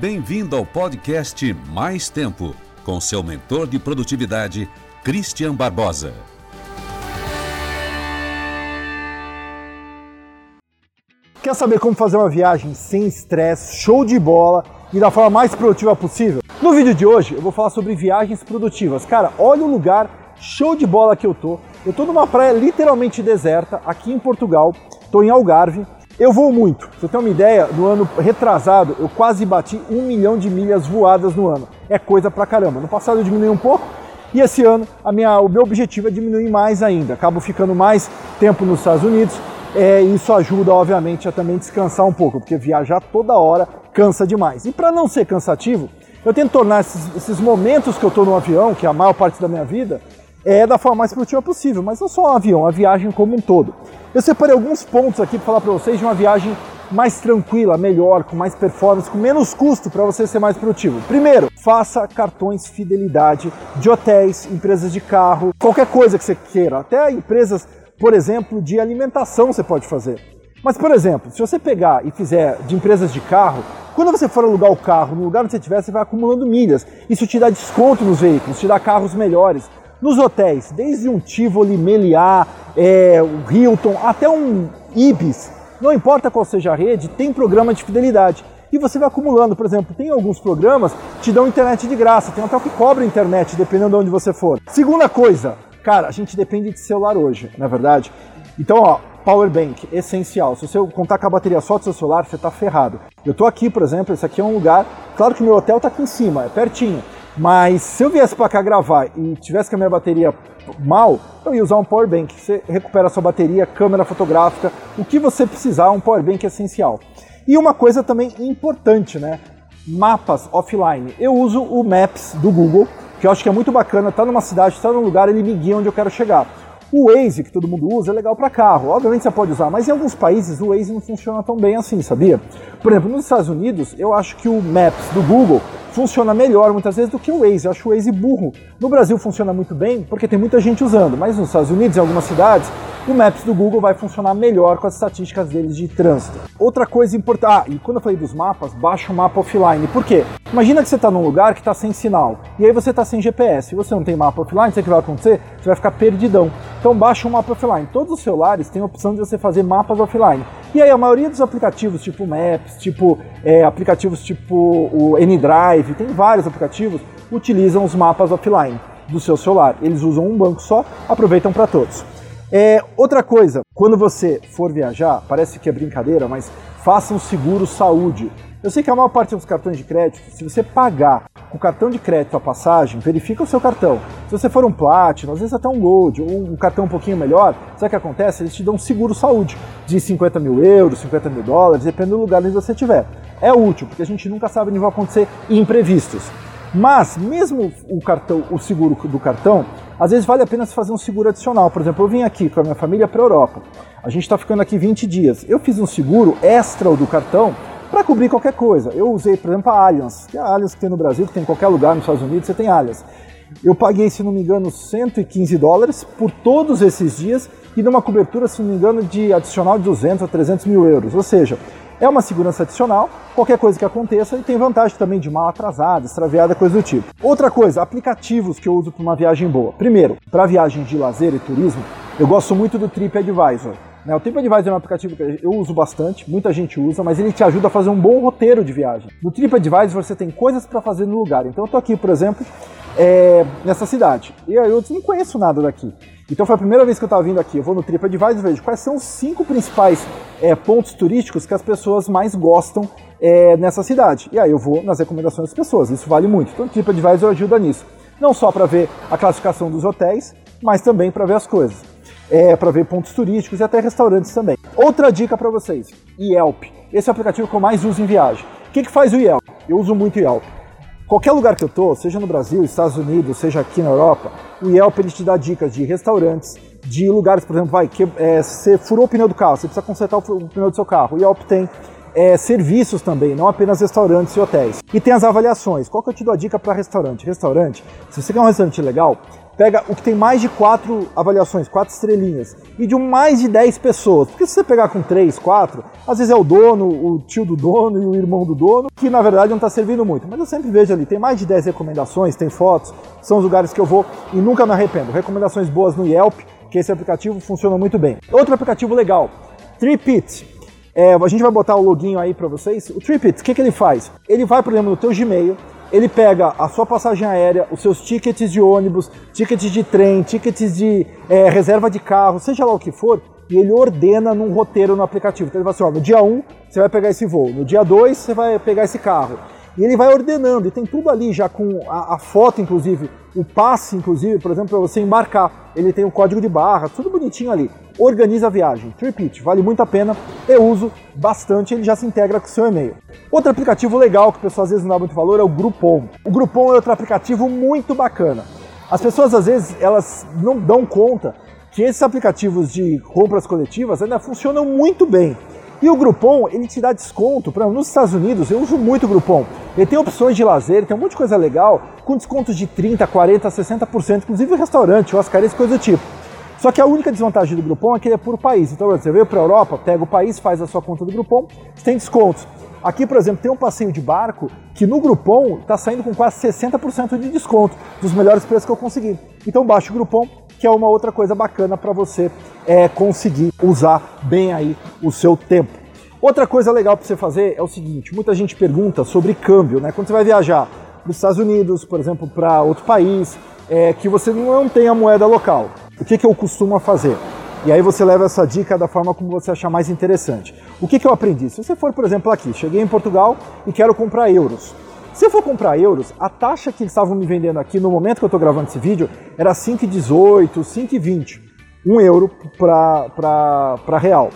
Bem-vindo ao podcast Mais Tempo, com seu mentor de produtividade, Christian Barbosa. Quer saber como fazer uma viagem sem estresse, show de bola e da forma mais produtiva possível? No vídeo de hoje eu vou falar sobre viagens produtivas. Cara, olha o lugar show de bola que eu tô. Eu tô numa praia literalmente deserta, aqui em Portugal. Tô em Algarve. Eu vou muito. Pra você ter uma ideia, no ano retrasado eu quase bati um milhão de milhas voadas no ano. É coisa pra caramba. No passado eu diminui um pouco, e esse ano a minha, o meu objetivo é diminuir mais ainda. Acabo ficando mais tempo nos Estados Unidos. É, isso ajuda, obviamente, a também descansar um pouco, porque viajar toda hora cansa demais. E para não ser cansativo, eu tento tornar esses, esses momentos que eu estou no avião, que é a maior parte da minha vida, é da forma mais produtiva possível, mas não só o avião, a viagem como um todo. Eu separei alguns pontos aqui para falar para vocês de uma viagem mais tranquila, melhor, com mais performance, com menos custo para você ser mais produtivo. Primeiro, faça cartões fidelidade de hotéis, empresas de carro, qualquer coisa que você queira, até empresas, por exemplo, de alimentação você pode fazer. Mas, por exemplo, se você pegar e fizer de empresas de carro, quando você for alugar o carro, no lugar onde você estiver, você vai acumulando milhas. Isso te dá desconto nos veículos, te dá carros melhores. Nos hotéis, desde um Tivoli, Meliá, é, o Hilton, até um Ibis, não importa qual seja a rede, tem programa de fidelidade. E você vai acumulando, por exemplo, tem alguns programas que te dão internet de graça, tem até que cobra internet, dependendo de onde você for. Segunda coisa, cara, a gente depende de celular hoje, na é verdade. Então, ó, power bank, essencial. Se você contar com a bateria só do seu celular, você está ferrado. Eu estou aqui, por exemplo, esse aqui é um lugar, claro que meu hotel está aqui em cima, é pertinho. Mas se eu viesse para cá gravar e tivesse com a minha bateria mal, eu ia usar um power bank. Você recupera a sua bateria, câmera fotográfica, o que você precisar, um power bank é essencial. E uma coisa também importante, né? Mapas offline. Eu uso o Maps do Google, que eu acho que é muito bacana. Tá numa cidade, está num lugar, ele me guia onde eu quero chegar. O Waze, que todo mundo usa, é legal para carro. Obviamente você pode usar, mas em alguns países o Waze não funciona tão bem assim, sabia? Por exemplo, nos Estados Unidos, eu acho que o Maps do Google funciona melhor muitas vezes do que o Waze. Eu acho o Waze burro. No Brasil funciona muito bem porque tem muita gente usando, mas nos Estados Unidos, em algumas cidades, o Maps do Google vai funcionar melhor com as estatísticas deles de trânsito. Outra coisa importante, ah, e quando eu falei dos mapas, baixa o mapa offline. Por quê? Imagina que você está num lugar que está sem sinal e aí você está sem GPS. Se você não tem mapa offline, sabe o que vai acontecer? Você vai ficar perdidão. Então baixa um mapa offline. Todos os celulares têm a opção de você fazer mapas offline. E aí a maioria dos aplicativos, tipo Maps, tipo é, aplicativos tipo o N-Drive, tem vários aplicativos, utilizam os mapas offline do seu celular. Eles usam um banco só, aproveitam para todos. É, outra coisa, quando você for viajar, parece que é brincadeira, mas faça um seguro saúde. Eu sei que a maior parte dos cartões de crédito, se você pagar com o cartão de crédito a passagem, verifica o seu cartão. Se você for um Platinum, às vezes até um Gold, ou um cartão um pouquinho melhor, sabe o que acontece? Eles te dão um seguro saúde de 50 mil euros, 50 mil dólares, dependendo do lugar onde você estiver. É útil, porque a gente nunca sabe onde vão acontecer imprevistos. Mas, mesmo o cartão, o seguro do cartão, às vezes vale a pena fazer um seguro adicional. Por exemplo, eu vim aqui com a minha família para a Europa. A gente está ficando aqui 20 dias. Eu fiz um seguro extra do cartão para cobrir qualquer coisa. Eu usei, por exemplo, a Allianz, que é a Allianz que tem no Brasil, que tem em qualquer lugar nos Estados Unidos, você tem Allianz. Eu paguei, se não me engano, 115 dólares por todos esses dias e numa cobertura, se não me engano, de adicional de 200 a 300 mil euros. Ou seja, é uma segurança adicional, qualquer coisa que aconteça, e tem vantagem também de mal atrasada, extraviada, coisa do tipo. Outra coisa, aplicativos que eu uso para uma viagem boa. Primeiro, para viagens de lazer e turismo, eu gosto muito do TripAdvisor. Né, o TripAdvisor é um aplicativo que eu uso bastante, muita gente usa, mas ele te ajuda a fazer um bom roteiro de viagem. No TripAdvisor você tem coisas para fazer no lugar. Então eu tô aqui, por exemplo, é, nessa cidade. E aí eu não conheço nada daqui. Então foi a primeira vez que eu estava vindo aqui. Eu vou no TripAdvisor e vejo quais são os cinco principais é, pontos turísticos que as pessoas mais gostam é, nessa cidade. E aí eu vou nas recomendações das pessoas. Isso vale muito. Então o TripAdvisor ajuda nisso. Não só para ver a classificação dos hotéis, mas também para ver as coisas é, para ver pontos turísticos e até restaurantes também. Outra dica para vocês: Yelp. Esse é o aplicativo que eu mais uso em viagem. O que, que faz o Yelp? Eu uso muito o Yelp. Qualquer lugar que eu tô, seja no Brasil, Estados Unidos, seja aqui na Europa, o Yelp ele te dá dicas de restaurantes, de lugares, por exemplo, vai, que é, você furou o pneu do carro, você precisa consertar o pneu do seu carro. O Yelp tem é, serviços também, não apenas restaurantes e hotéis. E tem as avaliações. Qual que eu te dou a dica para restaurante? Restaurante, se você quer um restaurante legal, pega o que tem mais de quatro avaliações, quatro estrelinhas, e de mais de 10 pessoas. Porque se você pegar com três, quatro, às vezes é o dono, o tio do dono e o irmão do dono, que na verdade não está servindo muito. Mas eu sempre vejo ali, tem mais de 10 recomendações, tem fotos, são os lugares que eu vou e nunca me arrependo. Recomendações boas no Yelp, que esse aplicativo funciona muito bem. Outro aplicativo legal, TripIt. É, a gente vai botar o login aí para vocês. O TripIt, o que, que ele faz? Ele vai, por exemplo, no teu Gmail, ele pega a sua passagem aérea, os seus tickets de ônibus, tickets de trem, tickets de é, reserva de carro, seja lá o que for, e ele ordena num roteiro no aplicativo. Então ele vai assim, ó, no dia 1 você vai pegar esse voo, no dia 2 você vai pegar esse carro. E ele vai ordenando, e tem tudo ali já com a, a foto, inclusive, o passe, inclusive, por exemplo, para você embarcar. Ele tem o código de barra, tudo bonitinho ali. Organiza a viagem. TripIt, vale muito a pena. Eu uso bastante, ele já se integra com o seu e-mail. Outro aplicativo legal que o pessoal às vezes não dá muito valor é o Groupon. O Groupon é outro aplicativo muito bacana. As pessoas às vezes elas não dão conta que esses aplicativos de compras coletivas ainda funcionam muito bem. E o Groupon, ele te dá desconto. Exemplo, nos Estados Unidos, eu uso muito o Groupon. Ele tem opções de lazer, tem um monte de coisa legal, com descontos de 30%, 40%, 60%, inclusive restaurante, oscares, coisa do tipo. Só que a única desvantagem do Groupon é que ele é por país. Então, você veio para a Europa, pega o país, faz a sua conta do Groupon, tem descontos. Aqui, por exemplo, tem um passeio de barco que no Groupon está saindo com quase 60% de desconto, dos melhores preços que eu consegui. Então baixe o Groupon, que é uma outra coisa bacana para você é, conseguir usar bem aí o seu tempo. Outra coisa legal para você fazer é o seguinte: muita gente pergunta sobre câmbio, né? Quando você vai viajar para os Estados Unidos, por exemplo, para outro país, é, que você não tem a moeda local. O que, que eu costumo fazer? E aí você leva essa dica da forma como você achar mais interessante. O que, que eu aprendi? Se você for, por exemplo, aqui, cheguei em Portugal e quero comprar euros. Se eu for comprar euros, a taxa que eles estavam me vendendo aqui no momento que eu estou gravando esse vídeo era 5,18, 5,20. 1 euro para real.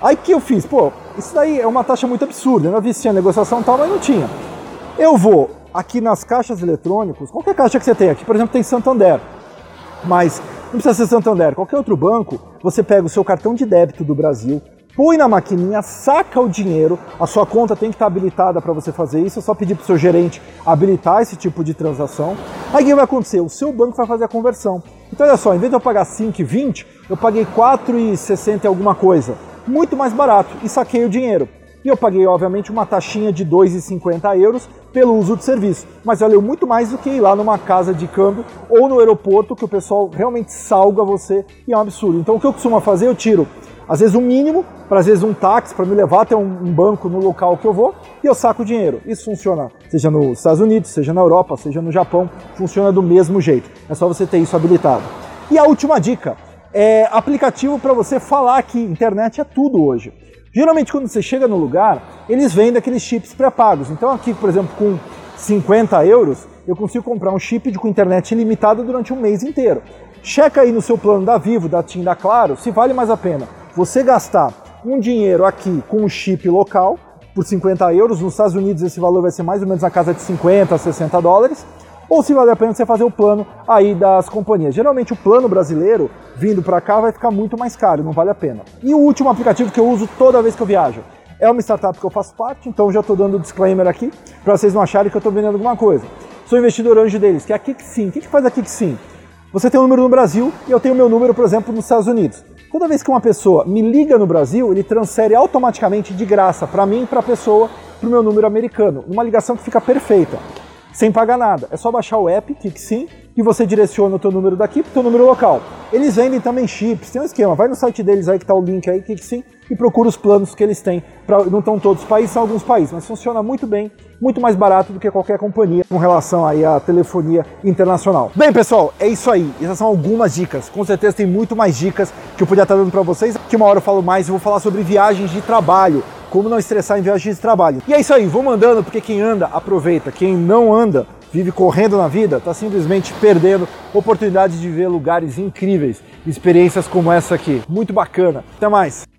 Aí que eu fiz? Pô, isso daí é uma taxa muito absurda. Eu vi se tinha negociação e tal, mas não tinha. Eu vou aqui nas caixas eletrônicos, qualquer caixa que você tem aqui, por exemplo, tem Santander. Mas não precisa ser Santander, qualquer outro banco, você pega o seu cartão de débito do Brasil, põe na maquininha, saca o dinheiro, a sua conta tem que estar habilitada para você fazer isso, é só pedir para o seu gerente habilitar esse tipo de transação. Aí o que vai acontecer? O seu banco vai fazer a conversão. Então olha só, em vez de eu pagar 5,20, eu paguei 4,60 e alguma coisa. Muito mais barato e saquei o dinheiro. E eu paguei, obviamente, uma taxinha de 2,50 euros pelo uso do serviço. Mas valeu muito mais do que ir lá numa casa de câmbio ou no aeroporto, que o pessoal realmente salga você e é um absurdo. Então o que eu costumo fazer, eu tiro às vezes um mínimo, para às vezes um táxi para me levar até um, banco no local que eu vou e eu saco o dinheiro. Isso funciona, seja nos Estados Unidos, seja na Europa, seja no Japão, funciona do mesmo jeito. É só você ter isso habilitado. E a última dica é aplicativo para você falar que internet é tudo hoje. Geralmente quando você chega no lugar, eles vendem aqueles chips pré-pagos. Então aqui, por exemplo, com 50 euros, eu consigo comprar um chip de, com internet ilimitada durante um mês inteiro. Checa aí no seu plano da Vivo, da TIM, da Claro, se vale mais a pena você gastar um dinheiro aqui com um chip local por 50 euros. Nos Estados Unidos esse valor vai ser mais ou menos na casa de 50, 60 dólares ou se vale a pena você fazer o plano aí das companhias. Geralmente o plano brasileiro vindo para cá vai ficar muito mais caro, não vale a pena. E o último aplicativo que eu uso toda vez que eu viajo é uma startup que eu faço parte, então já estou dando disclaimer aqui para vocês não acharem que eu estou vendendo alguma coisa. Sou investidor anjo deles, que é a KickSim. O que, que faz a KickSim? Você tem um número no Brasil e eu tenho meu número, por exemplo, nos Estados Unidos. Toda vez que uma pessoa me liga no Brasil, ele transfere automaticamente de graça para mim para a pessoa para o meu número americano, uma ligação que fica perfeita sem pagar nada. É só baixar o app KickSim e você direciona o teu número daqui para o teu número local. Eles vendem também chips, tem um esquema. Vai no site deles aí que está o link aí, KickSim, e procura os planos que eles têm. Pra, não estão todos os países, são alguns países, mas funciona muito bem, muito mais barato do que qualquer companhia com relação aí à telefonia internacional. Bem, pessoal, é isso aí. Essas são algumas dicas. Com certeza tem muito mais dicas que eu podia estar dando para vocês. Que uma hora eu falo mais, eu vou falar sobre viagens de trabalho como não estressar em viagens de trabalho. E é isso aí, vou mandando, porque quem anda aproveita, quem não anda vive correndo na vida, está simplesmente perdendo oportunidades de ver lugares incríveis, experiências como essa aqui. Muito bacana. Até mais!